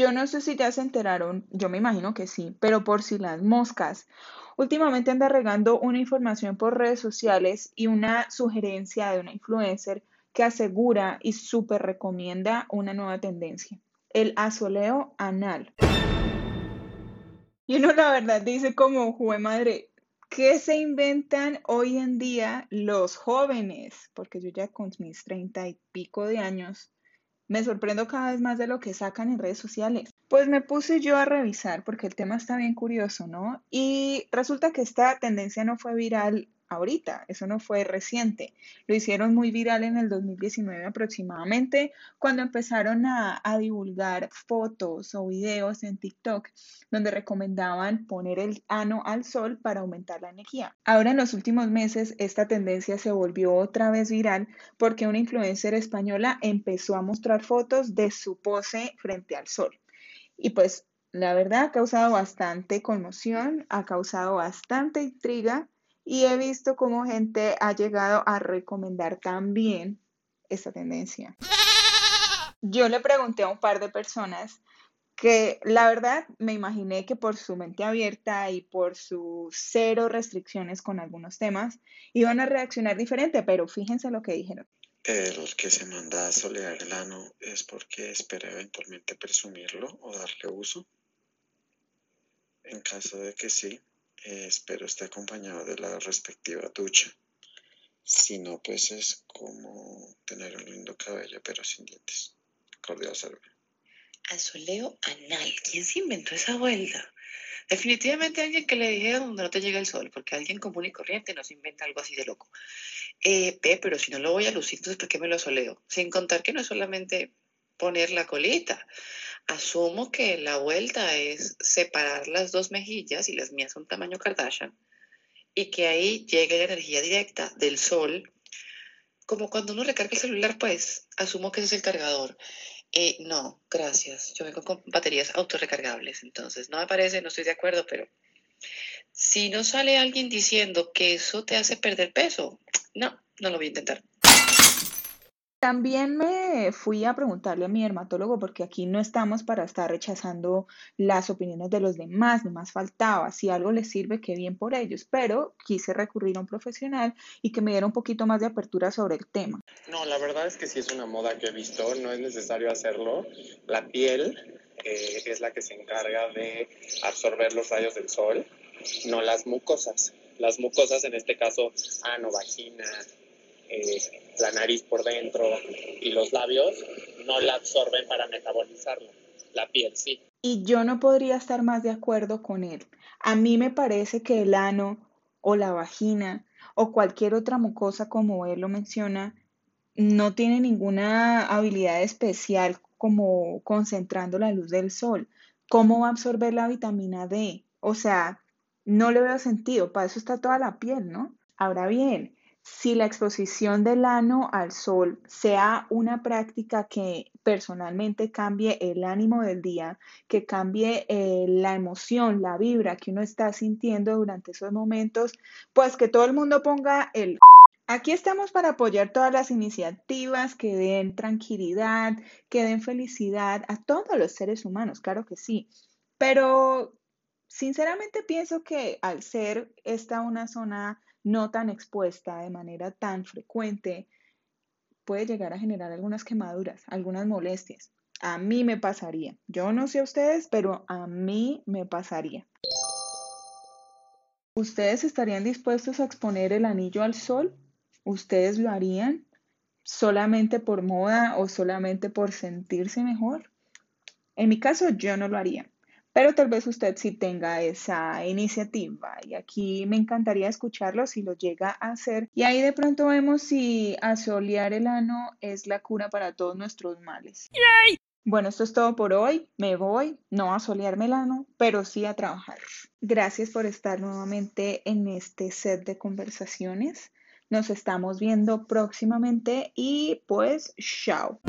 Yo no sé si ya se enteraron, yo me imagino que sí, pero por si las moscas. Últimamente anda regando una información por redes sociales y una sugerencia de una influencer que asegura y súper recomienda una nueva tendencia, el asoleo anal. Y uno la verdad dice como, jue madre, ¿qué se inventan hoy en día los jóvenes? Porque yo ya con mis treinta y pico de años me sorprendo cada vez más de lo que sacan en redes sociales. Pues me puse yo a revisar porque el tema está bien curioso, ¿no? Y resulta que esta tendencia no fue viral ahorita, eso no fue reciente. Lo hicieron muy viral en el 2019 aproximadamente, cuando empezaron a, divulgar fotos o videos en TikTok donde recomendaban poner el ano al sol para aumentar la energía. Ahora en los últimos meses esta tendencia se volvió otra vez viral porque una influencer española empezó a mostrar fotos de su pose frente al sol. Y pues la verdad ha causado bastante conmoción, ha causado bastante intriga y he visto cómo gente ha llegado a recomendar también esta tendencia. Yo le pregunté a un par de personas que la verdad me imaginé que por su mente abierta y por sus cero restricciones con algunos temas iban a reaccionar diferente, pero fíjense lo que dijeron. El que se manda a solear el ano es porque espera eventualmente presumirlo o darle uso. En caso de que sí, eh, espero esté acompañado de la respectiva ducha. Si no, pues es como tener un lindo cabello pero sin dientes. Cordial saludo. Azuleo anal. ¿Quién se inventó esa vuelta? Definitivamente alguien que le dije donde no te llega el sol, porque alguien común y corriente no se inventa algo así de loco. Eh, pero si no lo voy a lucir, entonces ¿por qué me lo asoleo? Sin contar que no es solamente poner la colita. Asumo que la vuelta es separar las dos mejillas y las mías son tamaño Kardashian y que ahí llegue la energía directa del sol. Como cuando uno recarga el celular, pues asumo que ese es el cargador. Eh, no, gracias. Yo vengo con baterías autorrecargables, entonces no me parece, no estoy de acuerdo, pero si no sale alguien diciendo que eso te hace perder peso, no, no lo voy a intentar. También me fui a preguntarle a mi dermatólogo porque aquí no estamos para estar rechazando las opiniones de los demás, ni más faltaba. Si algo les sirve, qué bien por ellos, pero quise recurrir a un profesional y que me diera un poquito más de apertura sobre el tema. No, la verdad es que sí es una moda que he visto, no es necesario hacerlo. La piel eh, es la que se encarga de absorber los rayos del sol, no las mucosas. Las mucosas, en este caso, ano, vagina, eh, la nariz por dentro y los labios no la absorben para metabolizarlo. La piel sí. Y yo no podría estar más de acuerdo con él. A mí me parece que el ano o la vagina o cualquier otra mucosa como él lo menciona no tiene ninguna habilidad especial como concentrando la luz del sol. ¿Cómo va a absorber la vitamina D? O sea, no le veo sentido, para eso está toda la piel, ¿no? Ahora bien, si la exposición del ano al sol sea una práctica que personalmente cambie el ánimo del día, que cambie eh, la emoción, la vibra que uno está sintiendo durante esos momentos, pues que todo el mundo ponga el... Aquí estamos para apoyar todas las iniciativas que den tranquilidad, que den felicidad a todos los seres humanos, claro que sí, pero sinceramente pienso que al ser esta una zona no tan expuesta de manera tan frecuente, puede llegar a generar algunas quemaduras, algunas molestias. A mí me pasaría. Yo no sé a ustedes, pero a mí me pasaría. ¿Ustedes estarían dispuestos a exponer el anillo al sol? ¿Ustedes lo harían solamente por moda o solamente por sentirse mejor? En mi caso, yo no lo haría pero tal vez usted sí tenga esa iniciativa y aquí me encantaría escucharlo si lo llega a hacer y ahí de pronto vemos si asolear el ano es la cura para todos nuestros males. Bueno, esto es todo por hoy. Me voy, no a solearme el ano, pero sí a trabajar. Gracias por estar nuevamente en este set de conversaciones. Nos estamos viendo próximamente y pues chao.